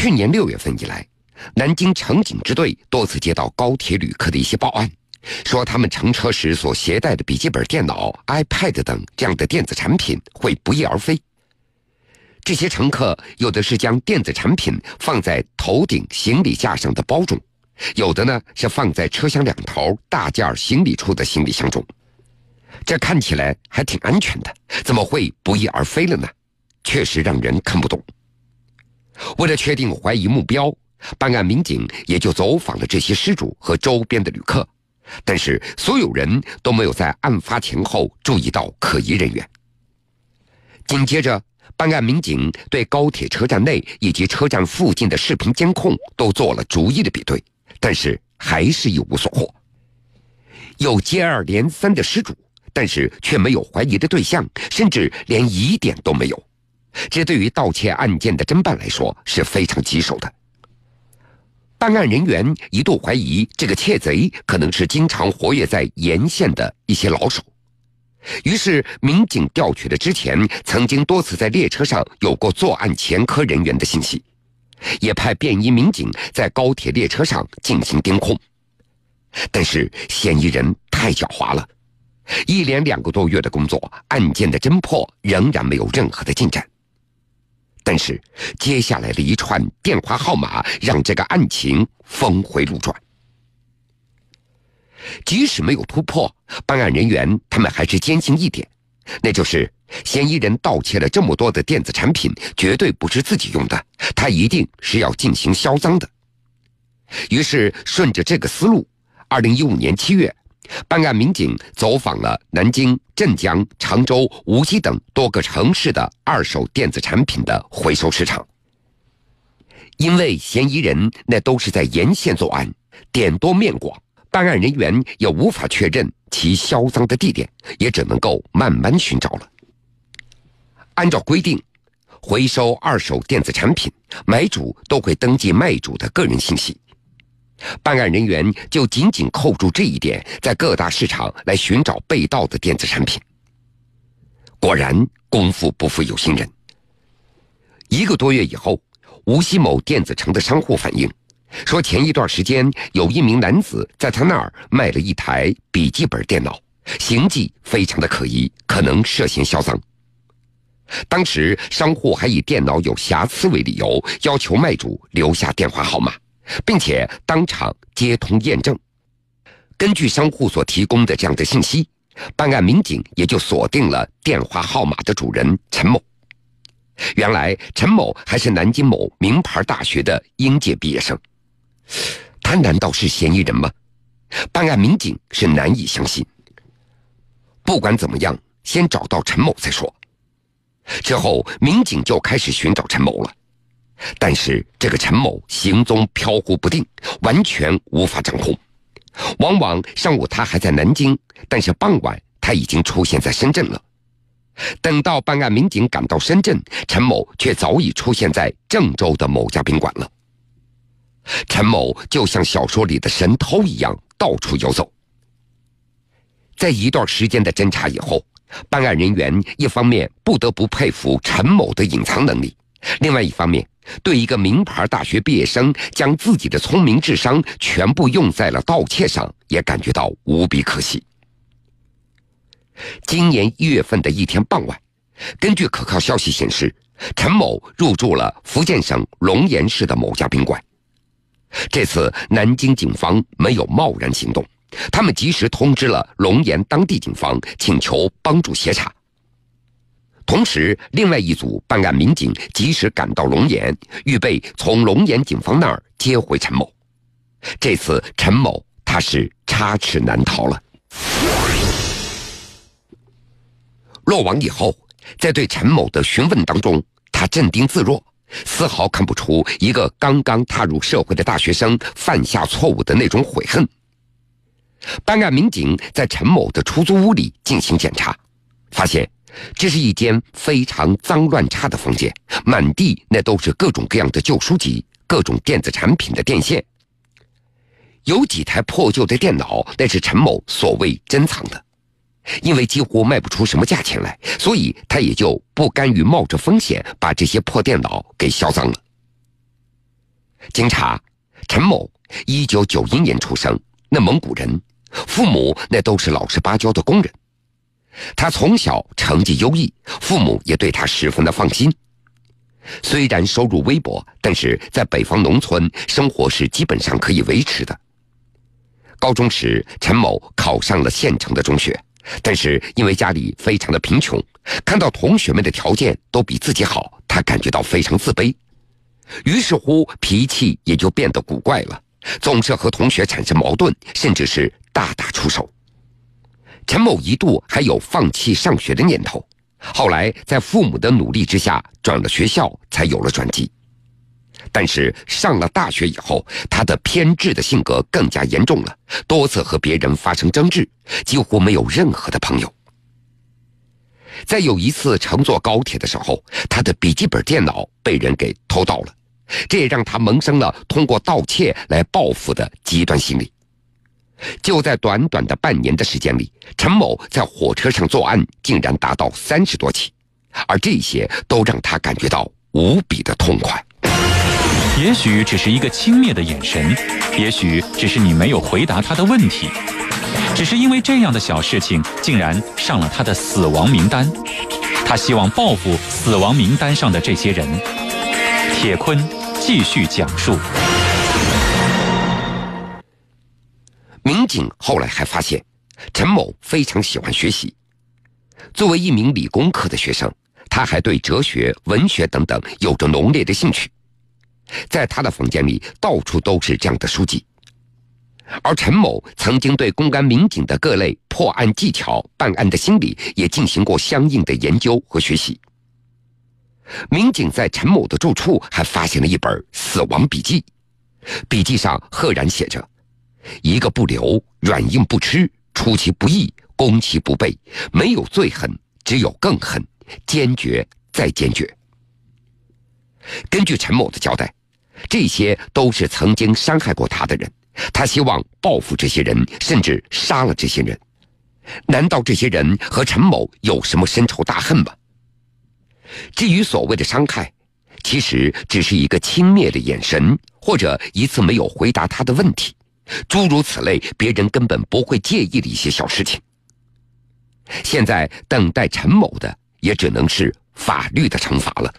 去年六月份以来，南京乘警支队多次接到高铁旅客的一些报案，说他们乘车时所携带的笔记本电脑、iPad 等这样的电子产品会不翼而飞。这些乘客有的是将电子产品放在头顶行李架上的包中，有的呢是放在车厢两头大件行李处的行李箱中。这看起来还挺安全的，怎么会不翼而飞了呢？确实让人看不懂。为了确定怀疑目标，办案民警也就走访了这些失主和周边的旅客，但是所有人都没有在案发前后注意到可疑人员。紧接着。办案民警对高铁车站内以及车站附近的视频监控都做了逐一的比对，但是还是一无所获。有接二连三的失主，但是却没有怀疑的对象，甚至连疑点都没有。这对于盗窃案件的侦办来说是非常棘手的。办案人员一度怀疑这个窃贼可能是经常活跃在沿线的一些老手。于是，民警调取了之前曾经多次在列车上有过作案前科人员的信息，也派便衣民警在高铁列车上进行监控。但是，嫌疑人太狡猾了，一连两个多月的工作，案件的侦破仍然没有任何的进展。但是，接下来的一串电话号码让这个案情峰回路转。即使没有突破，办案人员他们还是坚信一点，那就是嫌疑人盗窃了这么多的电子产品，绝对不是自己用的，他一定是要进行销赃的。于是，顺着这个思路，二零一五年七月，办案民警走访了南京、镇江、常州、无锡等多个城市的二手电子产品的回收市场。因为嫌疑人那都是在沿线作案，点多面广。办案人员也无法确认其销赃的地点，也只能够慢慢寻找了。按照规定，回收二手电子产品，买主都会登记卖主的个人信息。办案人员就紧紧扣住这一点，在各大市场来寻找被盗的电子产品。果然，功夫不负有心人。一个多月以后，无锡某电子城的商户反映。说前一段时间有一名男子在他那儿卖了一台笔记本电脑，行迹非常的可疑，可能涉嫌销赃。当时商户还以电脑有瑕疵为理由，要求卖主留下电话号码，并且当场接通验证。根据商户所提供的这样的信息，办案民警也就锁定了电话号码的主人陈某。原来陈某还是南京某名牌大学的应届毕业生。他难道是嫌疑人吗？办案民警是难以相信。不管怎么样，先找到陈某再说。之后，民警就开始寻找陈某了。但是，这个陈某行踪飘忽不定，完全无法掌控。往往上午他还在南京，但是傍晚他已经出现在深圳了。等到办案民警赶到深圳，陈某却早已出现在郑州的某家宾馆了。陈某就像小说里的神偷一样到处游走。在一段时间的侦查以后，办案人员一方面不得不佩服陈某的隐藏能力，另外一方面对一个名牌大学毕业生将自己的聪明智商全部用在了盗窃上，也感觉到无比可惜。今年一月份的一天傍晚，根据可靠消息显示，陈某入住了福建省龙岩市的某家宾馆。这次南京警方没有贸然行动，他们及时通知了龙岩当地警方，请求帮助协查。同时，另外一组办案民警及时赶到龙岩，预备从龙岩警方那儿接回陈某。这次陈某他是插翅难逃了。落网以后，在对陈某的询问当中，他镇定自若。丝毫看不出一个刚刚踏入社会的大学生犯下错误的那种悔恨。办案民警在陈某的出租屋里进行检查，发现这是一间非常脏乱差的房间，满地那都是各种各样的旧书籍、各种电子产品的电线，有几台破旧的电脑，那是陈某所谓珍藏的。因为几乎卖不出什么价钱来，所以他也就不甘于冒着风险把这些破电脑给销赃了。经查，陈某一九九一年出生，内蒙古人，父母那都是老实巴交的工人。他从小成绩优异，父母也对他十分的放心。虽然收入微薄，但是在北方农村生活是基本上可以维持的。高中时，陈某考上了县城的中学，但是因为家里非常的贫穷，看到同学们的条件都比自己好，他感觉到非常自卑，于是乎脾气也就变得古怪了，总是和同学产生矛盾，甚至是大打出手。陈某一度还有放弃上学的念头。后来在父母的努力之下转了学校，才有了转机。但是上了大学以后，他的偏执的性格更加严重了，多次和别人发生争执，几乎没有任何的朋友。在有一次乘坐高铁的时候，他的笔记本电脑被人给偷盗了，这也让他萌生了通过盗窃来报复的极端心理。就在短短的半年的时间里，陈某在火车上作案竟然达到三十多起，而这些都让他感觉到无比的痛快。也许只是一个轻蔑的眼神，也许只是你没有回答他的问题，只是因为这样的小事情竟然上了他的死亡名单。他希望报复死亡名单上的这些人。铁坤继续讲述。民警后来还发现，陈某非常喜欢学习。作为一名理工科的学生，他还对哲学、文学等等有着浓烈的兴趣。在他的房间里，到处都是这样的书籍。而陈某曾经对公安民警的各类破案技巧、办案的心理也进行过相应的研究和学习。民警在陈某的住处还发现了一本死亡笔记，笔记上赫然写着。一个不留，软硬不吃，出其不意，攻其不备，没有最狠，只有更狠，坚决再坚决。根据陈某的交代，这些都是曾经伤害过他的人，他希望报复这些人，甚至杀了这些人。难道这些人和陈某有什么深仇大恨吗？至于所谓的伤害，其实只是一个轻蔑的眼神，或者一次没有回答他的问题。诸如此类，别人根本不会介意的一些小事情。现在等待陈某的，也只能是法律的惩罚了。